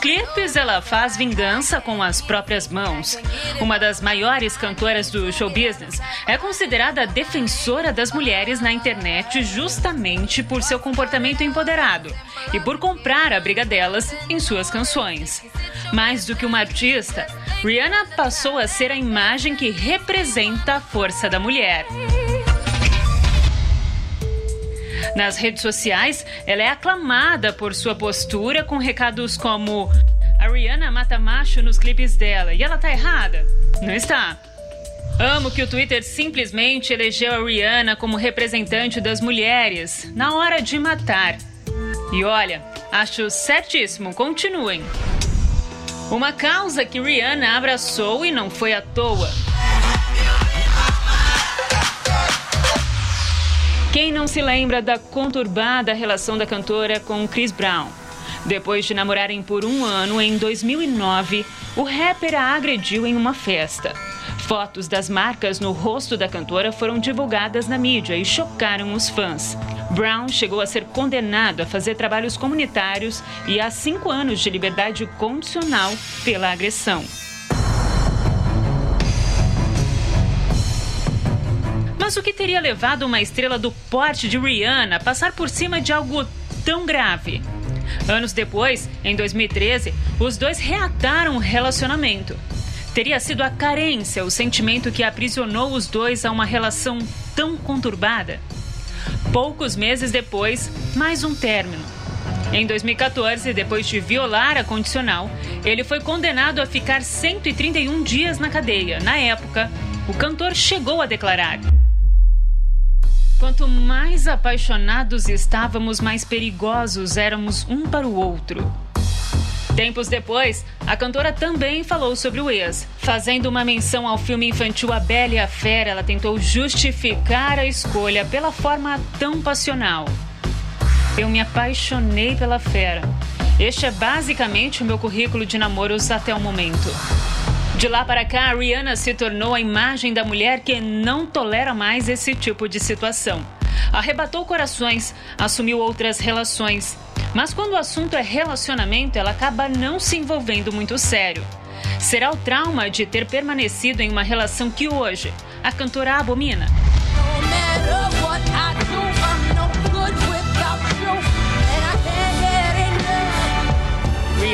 Clipes, ela faz vingança com as próprias mãos. Uma das maiores cantoras do show business, é considerada defensora das mulheres na internet justamente por seu comportamento empoderado e por comprar a briga delas em suas canções. Mais do que uma artista, Rihanna passou a ser a imagem que representa a força da mulher. Nas redes sociais, ela é aclamada por sua postura com recados como a Rihanna mata macho nos clipes dela e ela tá errada? Não está. Amo que o Twitter simplesmente elegeu a Rihanna como representante das mulheres na hora de matar. E olha, acho certíssimo, continuem. Uma causa que Rihanna abraçou e não foi à toa. Quem não se lembra da conturbada relação da cantora com Chris Brown? Depois de namorarem por um ano, em 2009, o rapper a agrediu em uma festa. Fotos das marcas no rosto da cantora foram divulgadas na mídia e chocaram os fãs. Brown chegou a ser condenado a fazer trabalhos comunitários e a cinco anos de liberdade condicional pela agressão. Mas o que teria levado uma estrela do porte de Rihanna a passar por cima de algo tão grave? Anos depois, em 2013, os dois reataram o relacionamento. Teria sido a carência o sentimento que aprisionou os dois a uma relação tão conturbada? Poucos meses depois, mais um término. Em 2014, depois de violar a condicional, ele foi condenado a ficar 131 dias na cadeia. Na época, o cantor chegou a declarar: Quanto mais apaixonados estávamos, mais perigosos éramos um para o outro. Tempos depois, a cantora também falou sobre o ex. Fazendo uma menção ao filme infantil A Bela e a Fera, ela tentou justificar a escolha pela forma tão passional. Eu me apaixonei pela fera. Este é basicamente o meu currículo de namoros até o momento. De lá para cá, Rihanna se tornou a imagem da mulher que não tolera mais esse tipo de situação. Arrebatou corações, assumiu outras relações. Mas quando o assunto é relacionamento, ela acaba não se envolvendo muito sério. Será o trauma de ter permanecido em uma relação que hoje a cantora abomina?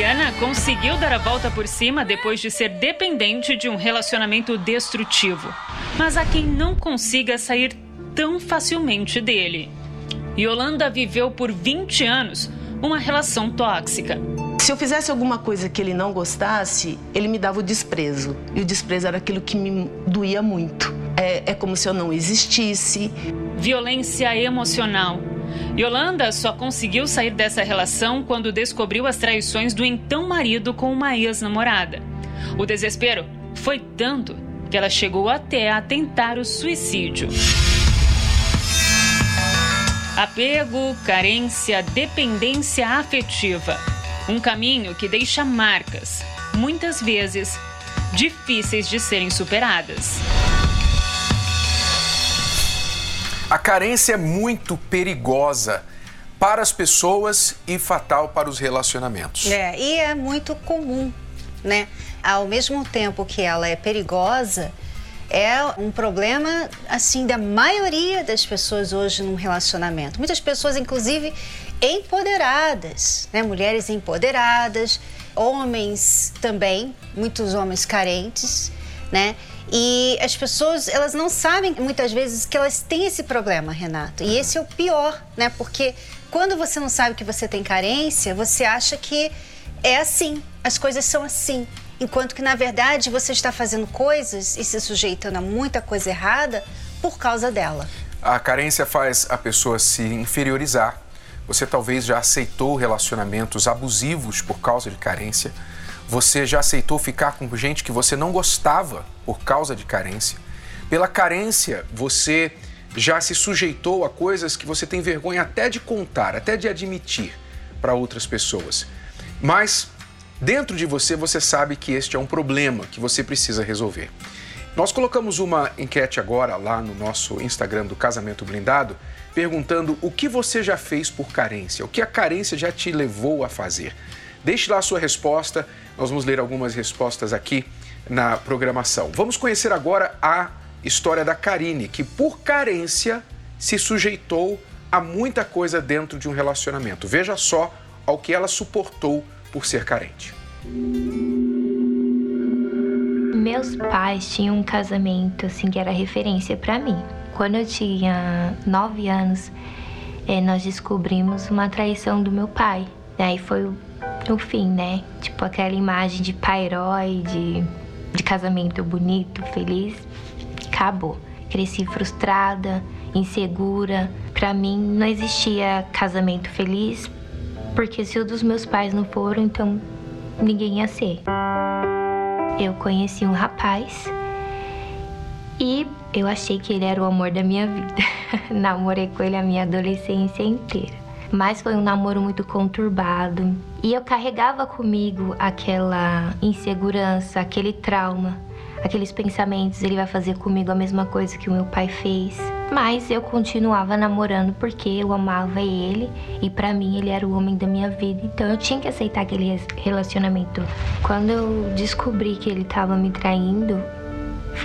Rihanna conseguiu dar a volta por cima depois de ser dependente de um relacionamento destrutivo. Mas há quem não consiga sair tão facilmente dele. Yolanda viveu por 20 anos uma relação tóxica. Se eu fizesse alguma coisa que ele não gostasse, ele me dava o desprezo. E o desprezo era aquilo que me doía muito. É, é como se eu não existisse. Violência emocional Yolanda só conseguiu sair dessa relação quando descobriu as traições do então marido com uma ex-namorada. O desespero foi tanto que ela chegou até a tentar o suicídio. Apego, carência, dependência afetiva. Um caminho que deixa marcas, muitas vezes difíceis de serem superadas. A carência é muito perigosa para as pessoas e fatal para os relacionamentos. É, e é muito comum, né? Ao mesmo tempo que ela é perigosa, é um problema assim da maioria das pessoas hoje num relacionamento. Muitas pessoas, inclusive, empoderadas, né? Mulheres empoderadas, homens também, muitos homens carentes, né? E as pessoas, elas não sabem muitas vezes que elas têm esse problema, Renato. E esse é o pior, né? Porque quando você não sabe que você tem carência, você acha que é assim, as coisas são assim. Enquanto que, na verdade, você está fazendo coisas e se sujeitando a muita coisa errada por causa dela. A carência faz a pessoa se inferiorizar. Você talvez já aceitou relacionamentos abusivos por causa de carência. Você já aceitou ficar com gente que você não gostava por causa de carência? Pela carência, você já se sujeitou a coisas que você tem vergonha até de contar, até de admitir para outras pessoas. Mas dentro de você você sabe que este é um problema que você precisa resolver. Nós colocamos uma enquete agora lá no nosso Instagram do Casamento Blindado, perguntando o que você já fez por carência, o que a carência já te levou a fazer. Deixe lá a sua resposta, nós vamos ler algumas respostas aqui na programação. Vamos conhecer agora a história da Karine, que por carência se sujeitou a muita coisa dentro de um relacionamento. Veja só ao que ela suportou por ser carente. Meus pais tinham um casamento assim que era referência para mim. Quando eu tinha nove anos, é, nós descobrimos uma traição do meu pai. Aí foi o, fim, né? Tipo aquela imagem de pai herói, de, de casamento bonito, feliz acabou. Cresci frustrada, insegura. Para mim não existia casamento feliz, porque se o dos meus pais não foram, então ninguém ia ser. Eu conheci um rapaz e eu achei que ele era o amor da minha vida. Namorei com ele a minha adolescência inteira. Mas foi um namoro muito conturbado e eu carregava comigo aquela insegurança, aquele trauma aqueles pensamentos, ele vai fazer comigo a mesma coisa que o meu pai fez. Mas eu continuava namorando porque eu amava ele e para mim ele era o homem da minha vida, então eu tinha que aceitar aquele relacionamento. Quando eu descobri que ele estava me traindo,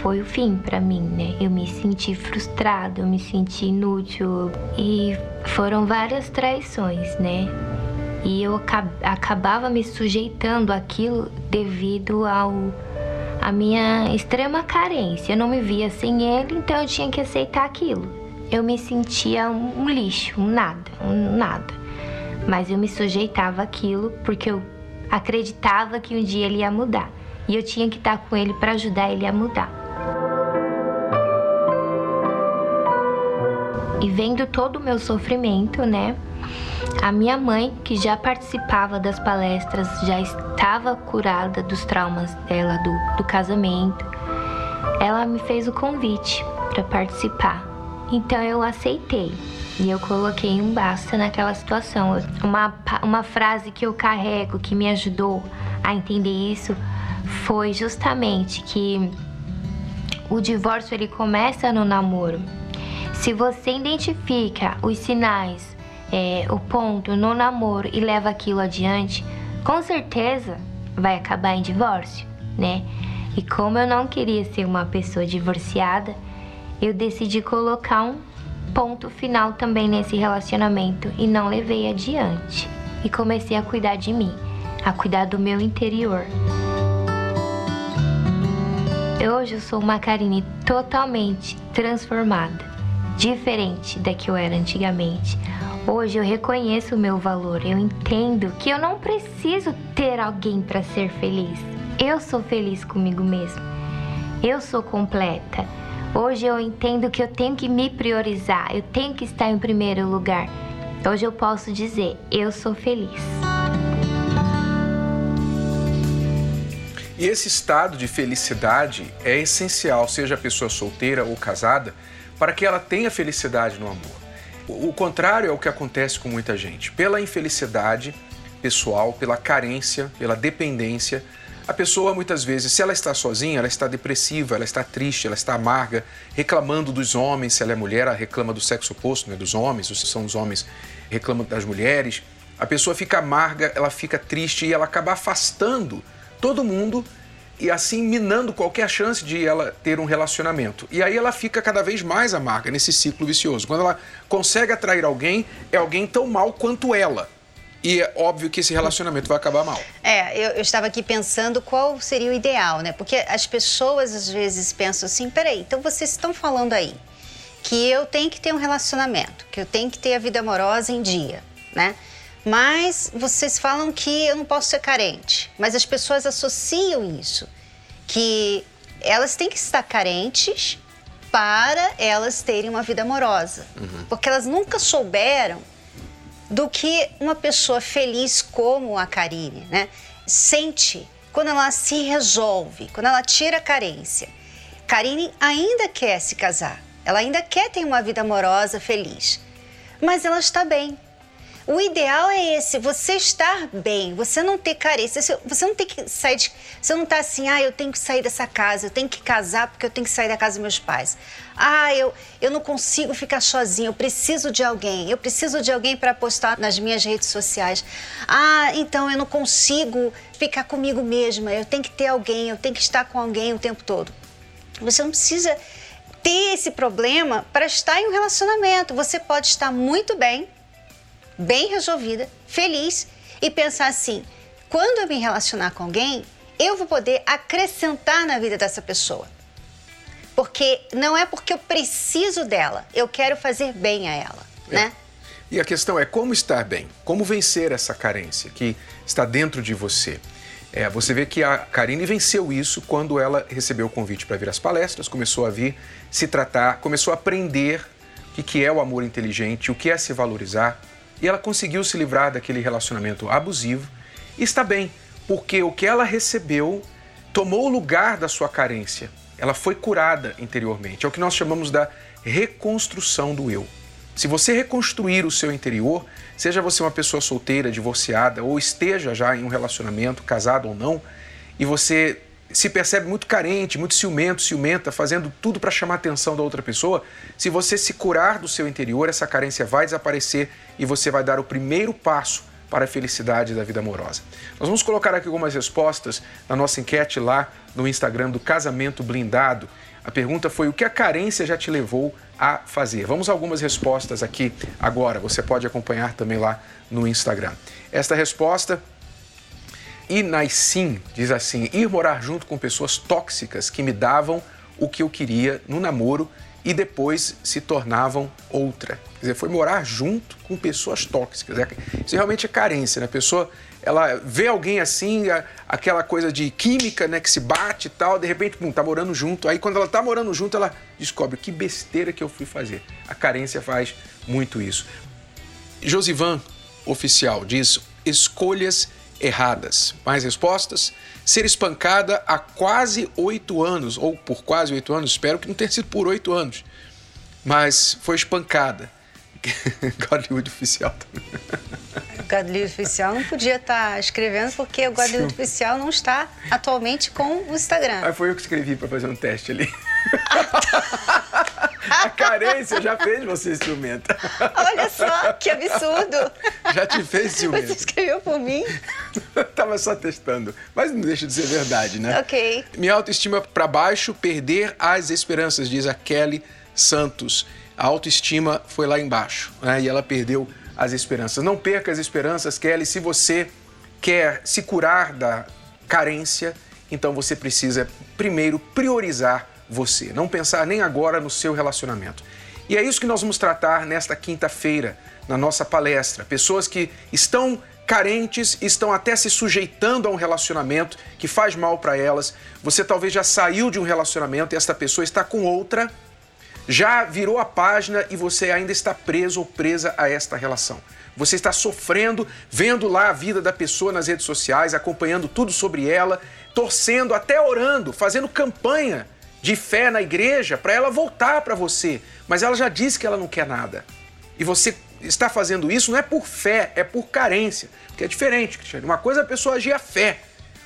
foi o fim para mim, né? Eu me senti frustrada, eu me senti inútil e foram várias traições, né? E eu acabava me sujeitando àquilo devido ao a minha extrema carência. Eu não me via sem ele, então eu tinha que aceitar aquilo. Eu me sentia um, um lixo, um nada, um nada. Mas eu me sujeitava àquilo porque eu acreditava que um dia ele ia mudar. E eu tinha que estar com ele para ajudar ele a mudar. E vendo todo o meu sofrimento, né? A minha mãe, que já participava das palestras, já estava curada dos traumas dela do, do casamento, ela me fez o convite para participar. Então eu aceitei e eu coloquei um basta naquela situação. Uma, uma frase que eu carrego que me ajudou a entender isso foi justamente que o divórcio ele começa no namoro. Se você identifica os sinais é, o ponto no namoro e leva aquilo adiante, com certeza vai acabar em divórcio, né? E como eu não queria ser uma pessoa divorciada, eu decidi colocar um ponto final também nesse relacionamento e não levei adiante. E comecei a cuidar de mim, a cuidar do meu interior. Hoje eu sou uma Karine totalmente transformada, diferente da que eu era antigamente. Hoje eu reconheço o meu valor, eu entendo que eu não preciso ter alguém para ser feliz. Eu sou feliz comigo mesmo. Eu sou completa. Hoje eu entendo que eu tenho que me priorizar, eu tenho que estar em primeiro lugar. Hoje eu posso dizer, eu sou feliz. E esse estado de felicidade é essencial, seja a pessoa solteira ou casada, para que ela tenha felicidade no amor. O contrário é o que acontece com muita gente. Pela infelicidade pessoal, pela carência, pela dependência, a pessoa muitas vezes, se ela está sozinha, ela está depressiva, ela está triste, ela está amarga, reclamando dos homens, se ela é mulher, ela reclama do sexo oposto, né, dos homens, ou se são os homens, reclamam das mulheres. A pessoa fica amarga, ela fica triste e ela acaba afastando todo mundo e assim minando qualquer chance de ela ter um relacionamento. E aí ela fica cada vez mais amarga nesse ciclo vicioso. Quando ela consegue atrair alguém, é alguém tão mal quanto ela. E é óbvio que esse relacionamento vai acabar mal. É, eu, eu, estava aqui pensando qual seria o ideal, né? Porque as pessoas às vezes pensam assim: peraí, então vocês estão falando aí que eu tenho que ter um relacionamento, que eu tenho que ter a vida amorosa em dia, né? Mas vocês falam que eu não posso ser carente. Mas as pessoas associam isso, que elas têm que estar carentes para elas terem uma vida amorosa. Uhum. Porque elas nunca souberam do que uma pessoa feliz como a Karine, né, sente quando ela se resolve, quando ela tira a carência. Karine ainda quer se casar, ela ainda quer ter uma vida amorosa, feliz, mas ela está bem. O ideal é esse, você estar bem, você não ter carência, você não tem que sair de, você não tá assim, ah, eu tenho que sair dessa casa, eu tenho que casar porque eu tenho que sair da casa dos meus pais. Ah, eu, eu não consigo ficar sozinha, eu preciso de alguém, eu preciso de alguém para postar nas minhas redes sociais. Ah, então eu não consigo ficar comigo mesma, eu tenho que ter alguém, eu tenho que estar com alguém o tempo todo. Você não precisa ter esse problema para estar em um relacionamento. Você pode estar muito bem bem resolvida, feliz e pensar assim: quando eu me relacionar com alguém, eu vou poder acrescentar na vida dessa pessoa. Porque não é porque eu preciso dela, eu quero fazer bem a ela, é. né? E a questão é como estar bem, como vencer essa carência que está dentro de você. É, você vê que a Karine venceu isso quando ela recebeu o convite para vir às palestras, começou a vir se tratar, começou a aprender o que é o amor inteligente, o que é se valorizar, e ela conseguiu se livrar daquele relacionamento abusivo e está bem, porque o que ela recebeu tomou o lugar da sua carência. Ela foi curada interiormente. É o que nós chamamos da reconstrução do eu. Se você reconstruir o seu interior, seja você uma pessoa solteira, divorciada ou esteja já em um relacionamento, casado ou não, e você se percebe muito carente, muito ciumento, ciumenta, fazendo tudo para chamar a atenção da outra pessoa, se você se curar do seu interior, essa carência vai desaparecer e você vai dar o primeiro passo para a felicidade da vida amorosa. Nós vamos colocar aqui algumas respostas na nossa enquete lá no Instagram do Casamento Blindado. A pergunta foi: o que a carência já te levou a fazer? Vamos a algumas respostas aqui agora. Você pode acompanhar também lá no Instagram. Esta resposta e Naissim diz assim: ir morar junto com pessoas tóxicas que me davam o que eu queria no namoro e depois se tornavam outra. Quer dizer, foi morar junto com pessoas tóxicas. É, isso realmente é carência, né? A pessoa ela vê alguém assim, aquela coisa de química, né, que se bate e tal, de repente, pum, tá morando junto. Aí quando ela tá morando junto, ela descobre que besteira que eu fui fazer. A carência faz muito isso. Josivan, oficial, diz: escolhas erradas. Mais respostas? Ser espancada há quase oito anos, ou por quase oito anos, espero que não tenha sido por oito anos, mas foi espancada. Godlywood oficial Godlywood oficial não podia estar tá escrevendo porque o Godlywood oficial não está atualmente com o Instagram. Aí foi eu que escrevi para fazer um teste ali. A carência já fez você ciumenta. Olha só, que absurdo. Já te fez ciumenta. Você escreveu por mim? Tava só testando. Mas não deixa de ser verdade, né? Ok. Minha autoestima para baixo, perder as esperanças, diz a Kelly Santos. A autoestima foi lá embaixo, né? E ela perdeu as esperanças. Não perca as esperanças, Kelly. Se você quer se curar da carência, então você precisa primeiro priorizar você, não pensar nem agora no seu relacionamento. E é isso que nós vamos tratar nesta quinta-feira, na nossa palestra. Pessoas que estão carentes, estão até se sujeitando a um relacionamento que faz mal para elas. Você talvez já saiu de um relacionamento e esta pessoa está com outra, já virou a página e você ainda está preso ou presa a esta relação. Você está sofrendo, vendo lá a vida da pessoa nas redes sociais, acompanhando tudo sobre ela, torcendo, até orando, fazendo campanha de fé na igreja para ela voltar para você, mas ela já disse que ela não quer nada. E você está fazendo isso não é por fé, é por carência, que é diferente, Cristiano. Uma coisa é a pessoa agir a fé,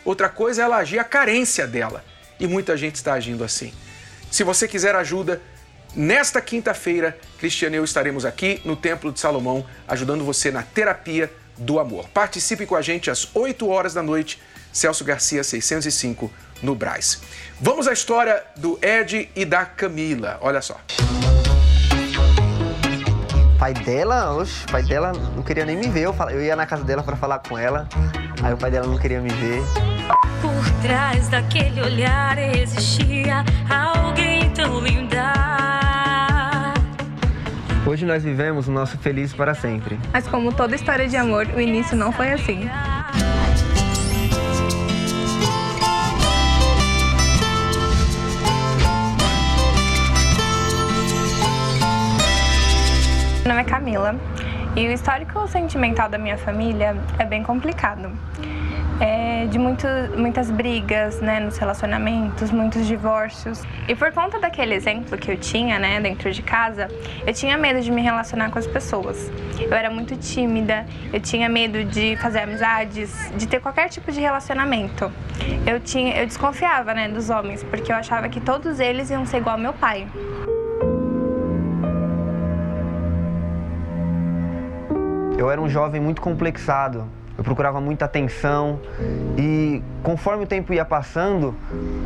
outra coisa é ela agir a carência dela. E muita gente está agindo assim. Se você quiser ajuda, nesta quinta-feira, Cristiano e eu estaremos aqui no Templo de Salomão ajudando você na terapia do amor. Participe com a gente às 8 horas da noite, Celso Garcia 605 no Braz. Vamos à história do Ed e da Camila. Olha só. O pai dela, oxe, o pai dela não queria nem me ver. Eu, eu ia na casa dela para falar com ela, aí o pai dela não queria me ver. Por trás daquele olhar existia alguém tão linda. Hoje nós vivemos o nosso feliz para sempre. Mas como toda história de amor, o início não foi assim. Meu nome é Camila e o histórico sentimental da minha família é bem complicado. é, de muito, muitas brigas né, nos relacionamentos, muitos divórcios. E por conta daquele exemplo que eu tinha né, dentro de casa, eu tinha medo de me relacionar com as pessoas. Eu era muito tímida, eu tinha medo de fazer amizades, de ter qualquer tipo de relacionamento. Eu, tinha, eu desconfiava né, dos homens, porque eu achava que todos eles iam ser igual ao meu pai. Eu era um jovem muito complexado. Eu procurava muita atenção e conforme o tempo ia passando,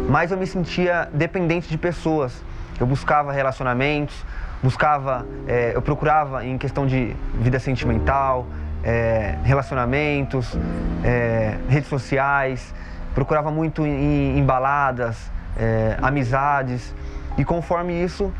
mais eu me sentia dependente de pessoas. Eu buscava relacionamentos, buscava, é, eu procurava em questão de vida sentimental, é, relacionamentos, é, redes sociais, procurava muito em, em baladas, amizades e conforme isso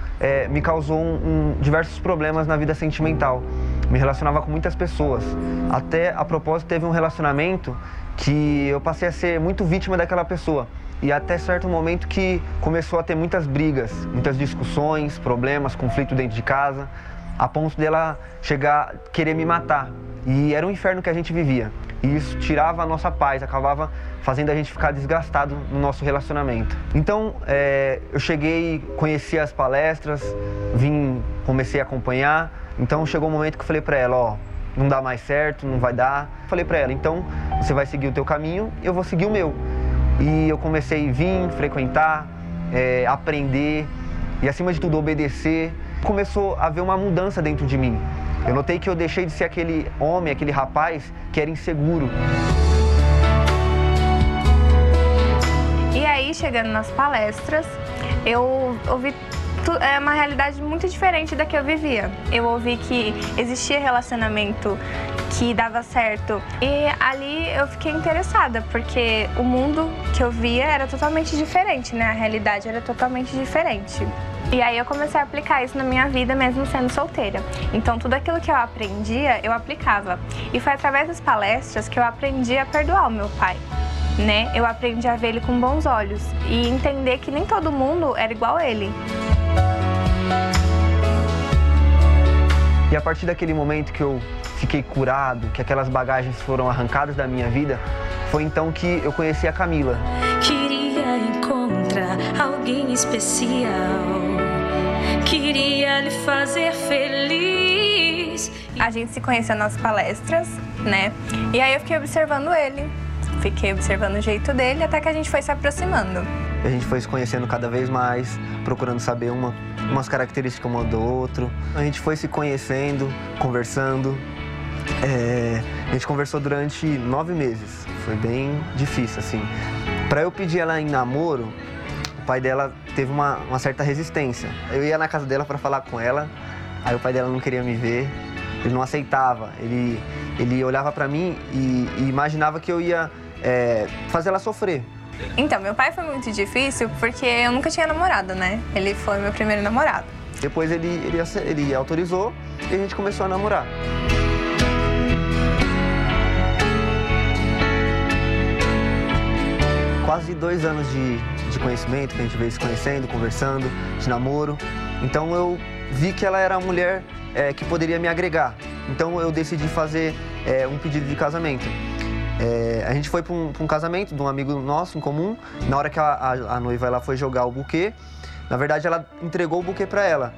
me causou um, um, diversos problemas na vida sentimental me relacionava com muitas pessoas. Até a propósito teve um relacionamento que eu passei a ser muito vítima daquela pessoa. E até certo momento que começou a ter muitas brigas, muitas discussões, problemas, conflito dentro de casa, a ponto dela chegar querer me matar. E era um inferno que a gente vivia. E isso tirava a nossa paz, acabava fazendo a gente ficar desgastado no nosso relacionamento. Então, é, eu cheguei, conheci as palestras, vim, comecei a acompanhar, então chegou um momento que eu falei para ela, ó, não dá mais certo, não vai dar. Falei para ela, então você vai seguir o teu caminho, eu vou seguir o meu. E eu comecei a vir, frequentar, é, aprender e acima de tudo obedecer. Começou a haver uma mudança dentro de mim. Eu notei que eu deixei de ser aquele homem, aquele rapaz que era inseguro. E aí, chegando nas palestras, eu ouvi é uma realidade muito diferente da que eu vivia. Eu ouvi que existia relacionamento que dava certo e ali eu fiquei interessada porque o mundo que eu via era totalmente diferente, né? A realidade era totalmente diferente. E aí eu comecei a aplicar isso na minha vida mesmo sendo solteira. Então tudo aquilo que eu aprendia, eu aplicava. E foi através das palestras que eu aprendi a perdoar o meu pai. Né? Eu aprendi a ver ele com bons olhos e entender que nem todo mundo era igual a ele. E a partir daquele momento que eu fiquei curado, que aquelas bagagens foram arrancadas da minha vida, foi então que eu conheci a Camila. Queria encontrar alguém especial. Queria lhe fazer feliz. A gente se conheceu nas palestras, né? E aí eu fiquei observando ele. Fiquei observando o jeito dele até que a gente foi se aproximando. A gente foi se conhecendo cada vez mais, procurando saber uma, umas características uma do outro. A gente foi se conhecendo, conversando. É, a gente conversou durante nove meses. Foi bem difícil, assim. Para eu pedir ela em namoro, o pai dela teve uma, uma certa resistência. Eu ia na casa dela para falar com ela, aí o pai dela não queria me ver, ele não aceitava. Ele, ele olhava para mim e, e, imaginava que eu ia é, fazer ela sofrer. Então, meu pai foi muito difícil porque eu nunca tinha namorado, né? Ele foi meu primeiro namorado. Depois ele, ele, ele autorizou e a gente começou a namorar. Quase dois anos de, de conhecimento, que a gente veio se conhecendo, conversando, de namoro. Então eu vi que ela era a mulher é, que poderia me agregar. Então eu decidi fazer é, um pedido de casamento. É, a gente foi para um, um, casamento de um amigo nosso em comum. Na hora que a, a, a noiva ela foi jogar o buquê, na verdade ela entregou o buquê para ela.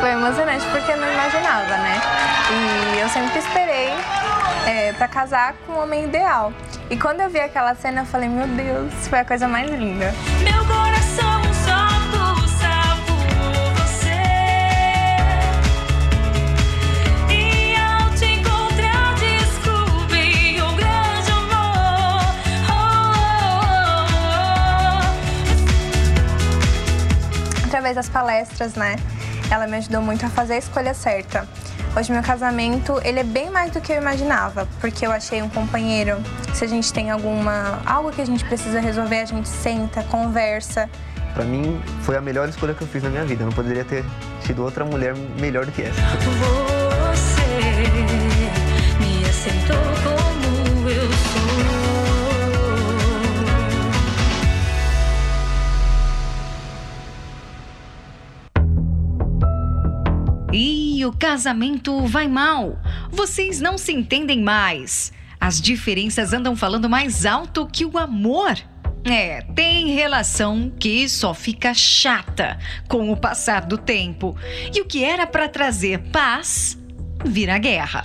Foi emocionante porque eu não imaginava, né? E eu sempre esperei é, para casar com o homem ideal. E quando eu vi aquela cena, eu falei, meu Deus, foi a coisa mais linda. Meu coração só por você. E ao te encontrar, descobri um grande amor. Oh, Através das palestras, né? Ela me ajudou muito a fazer a escolha certa. Hoje meu casamento, ele é bem mais do que eu imaginava, porque eu achei um companheiro. Se a gente tem alguma algo que a gente precisa resolver, a gente senta, conversa. Para mim, foi a melhor escolha que eu fiz na minha vida. Eu não poderia ter tido outra mulher melhor do que essa. Você me aceitou casamento vai mal. Vocês não se entendem mais. As diferenças andam falando mais alto que o amor. É, tem relação que só fica chata com o passar do tempo. E o que era para trazer paz vira guerra.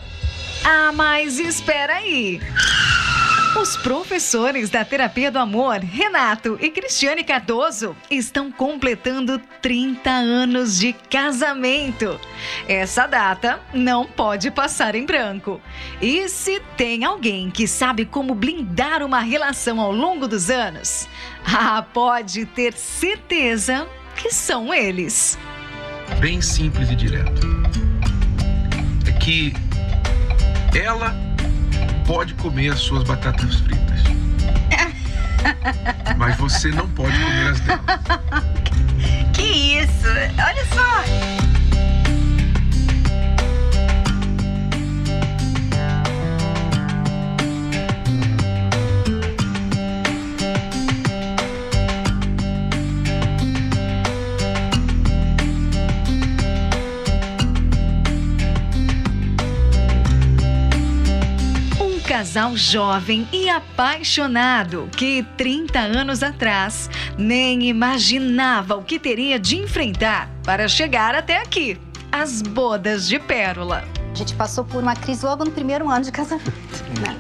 Ah, mas espera aí. Os professores da Terapia do Amor, Renato e Cristiane Cardoso, estão completando 30 anos de casamento. Essa data não pode passar em branco. E se tem alguém que sabe como blindar uma relação ao longo dos anos, ah, pode ter certeza que são eles. Bem simples e direto. É que ela pode comer as suas batatas fritas. Mas você não pode comer as dela. Que isso? Olha só! Casal jovem e apaixonado que 30 anos atrás nem imaginava o que teria de enfrentar para chegar até aqui as bodas de pérola. A gente passou por uma crise logo no primeiro ano de casamento. né?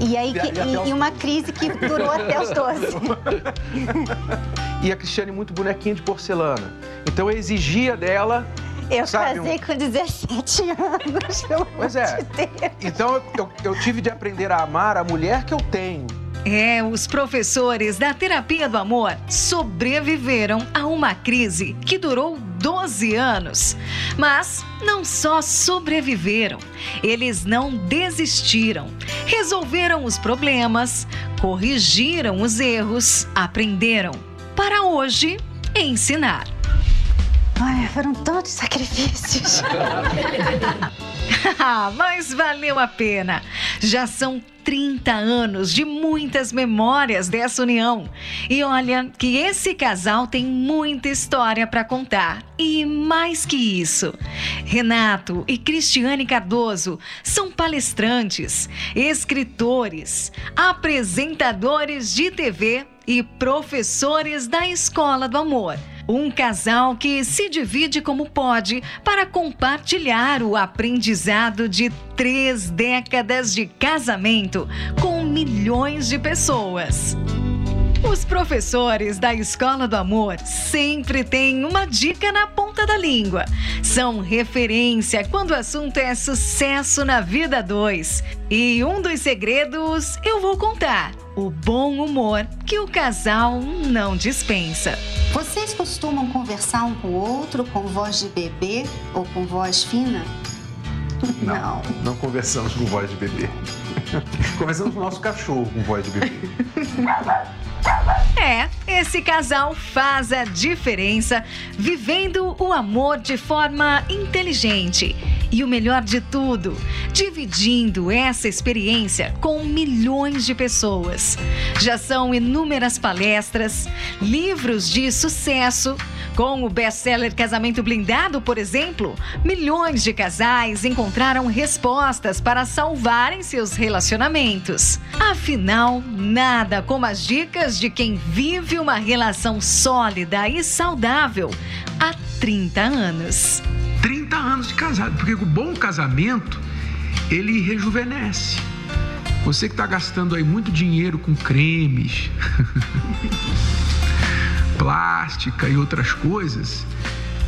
E aí, que- e, e uma crise que durou até os 12. E a Cristiane muito bonequinha de porcelana. Então eu exigia dela. Eu sabe, casei com 17 anos. pelo Pois amor é. de Deus. Então eu- eu tive de aprender a amar a mulher que eu tenho. É, os professores da terapia do amor sobreviveram a uma crise que durou 12 anos. Mas não só sobreviveram, eles não desistiram. Resolveram os problemas, corrigiram os erros, aprenderam. Para hoje, ensinar. Ai, foram tantos sacrifícios. Ah, Mas valeu a pena. Já são 30 anos de muitas memórias dessa união. E olha que esse casal tem muita história para contar. E mais que isso, Renato e Cristiane Cardoso são palestrantes, escritores, apresentadores de TV e professores da Escola do Amor. Um casal que se divide como pode para compartilhar o aprendizado de três décadas de casamento com milhões de pessoas. Os professores da Escola do Amor sempre têm uma dica na ponta da língua. São referência quando o assunto é sucesso na vida a dois. E um dos segredos eu vou contar: o bom humor que o casal não dispensa. Vocês costumam conversar um com o outro com voz de bebê ou com voz fina? Não, não conversamos com voz de bebê. Conversamos com o nosso cachorro com voz de bebê. É, esse casal faz a diferença vivendo o amor de forma inteligente. E o melhor de tudo, dividindo essa experiência com milhões de pessoas. Já são inúmeras palestras, livros de sucesso. Com o best-seller Casamento Blindado, por exemplo, milhões de casais encontraram respostas para salvarem seus relacionamentos. Afinal, nada como as dicas de quem vive uma relação sólida e saudável há 30 anos. 30 anos de casado, porque o bom casamento, ele rejuvenesce. Você que está gastando aí muito dinheiro com cremes, plástica e outras coisas,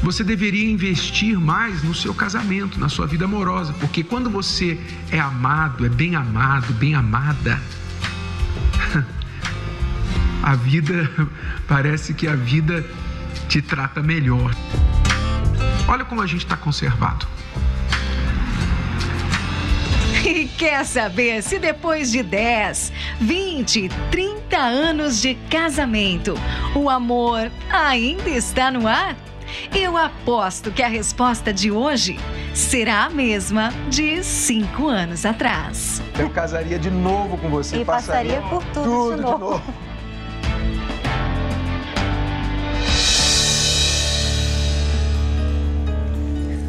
você deveria investir mais no seu casamento, na sua vida amorosa, porque quando você é amado, é bem amado, bem amada, a vida parece que a vida te trata melhor. Olha como a gente está conservado. E quer saber se depois de 10, 20, 30 anos de casamento, o amor ainda está no ar? Eu aposto que a resposta de hoje será a mesma de 5 anos atrás. Eu casaria de novo com você. E passaria por tudo, de novo.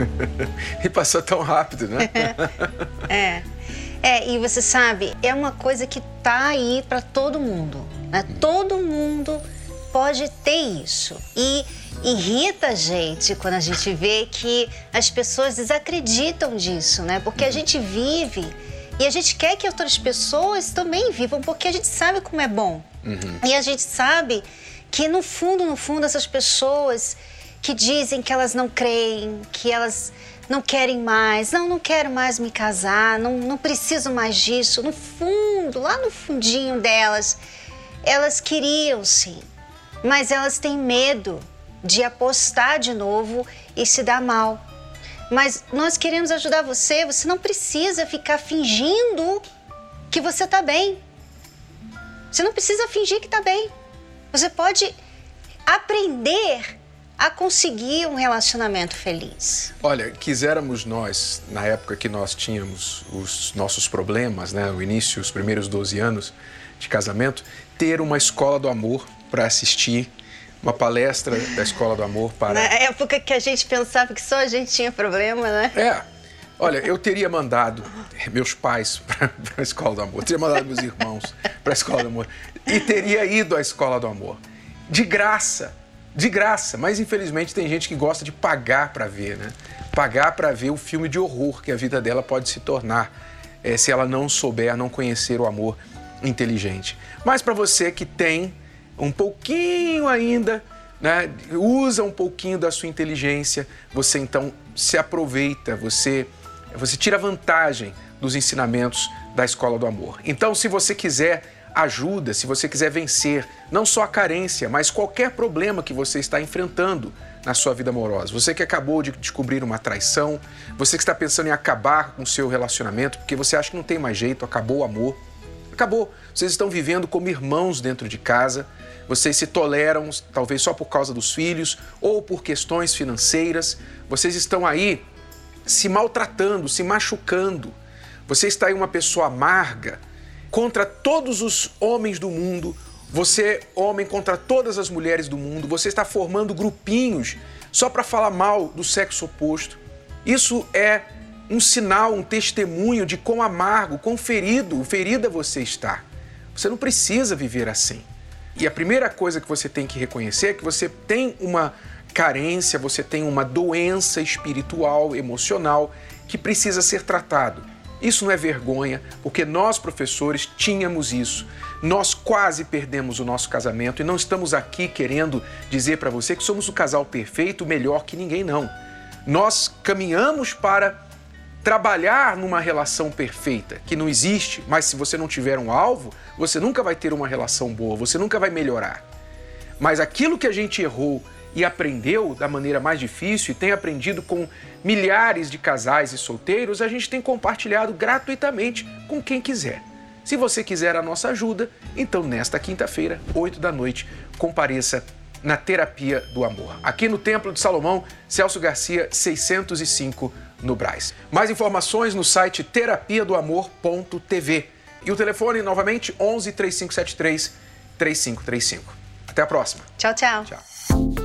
e passou tão rápido, né? É. É, e você sabe, é uma coisa que tá aí para todo mundo. Né? Todo mundo pode ter isso. E irrita a gente quando a gente vê que as pessoas desacreditam disso, né? Porque a gente vive e a gente quer que outras pessoas também vivam, porque a gente sabe como é bom. E a gente sabe que no fundo, no fundo, essas pessoas que dizem que elas não creem, que elas não querem mais, não, não quero mais me casar, não, não preciso mais disso. No fundo, lá no fundinho delas, elas queriam sim, mas elas têm medo de apostar de novo e se dar mal. Mas nós queremos ajudar você, você não precisa ficar fingindo que você tá bem. Você não precisa fingir que tá bem. Você pode aprender a conseguir um relacionamento feliz. Olha, quiséramos nós, na época que nós tínhamos os nossos problemas, né, o início, os primeiros 12 anos de casamento, ter uma escola do amor para assistir, uma palestra da escola do amor para. Na época que a gente pensava que só a gente tinha problema, né? É. Olha, eu teria mandado meus pais para a escola do amor, teria mandado meus irmãos para a escola do amor e teria ido à escola do amor. De graça, de graça. Mas infelizmente tem gente que gosta de pagar para ver, né? Pagar para ver o filme de horror que a vida dela pode se tornar eh, se ela não souber, não conhecer o amor inteligente. Mas para você que tem um pouquinho ainda, né, usa um pouquinho da sua inteligência, você então se aproveita, você você tira vantagem dos ensinamentos da escola do amor. Então, se você quiser ajuda, se você quiser vencer não só a carência, mas qualquer problema que você está enfrentando na sua vida amorosa. Você que acabou de descobrir uma traição, você que está pensando em acabar com o seu relacionamento porque você acha que não tem mais jeito, acabou o amor. Acabou. Vocês estão vivendo como irmãos dentro de casa. Vocês se toleram, talvez só por causa dos filhos ou por questões financeiras. Vocês estão aí se maltratando, se machucando. Você está aí uma pessoa amarga contra todos os homens do mundo. Você, homem, contra todas as mulheres do mundo. Você está formando grupinhos só para falar mal do sexo oposto. Isso é um sinal, um testemunho de quão amargo, quão ferido, ferida você está. Você não precisa viver assim. E a primeira coisa que você tem que reconhecer é que você tem uma carência, você tem uma doença espiritual, emocional que precisa ser tratado. Isso não é vergonha, porque nós professores tínhamos isso. Nós quase perdemos o nosso casamento e não estamos aqui querendo dizer para você que somos o casal perfeito, melhor que ninguém não. Nós caminhamos para trabalhar numa relação perfeita, que não existe, mas se você não tiver um alvo, você nunca vai ter uma relação boa, você nunca vai melhorar. Mas aquilo que a gente errou e aprendeu da maneira mais difícil e tem aprendido com milhares de casais e solteiros, a gente tem compartilhado gratuitamente com quem quiser. Se você quiser a nossa ajuda, então nesta quinta-feira, 8 da noite, compareça na Terapia do Amor. Aqui no Templo de Salomão, Celso Garcia, 605, no Braz. Mais informações no site terapia do amor.tv. E o telefone, novamente, 11 3573 3535. Até a próxima. Tchau, tchau. Tchau.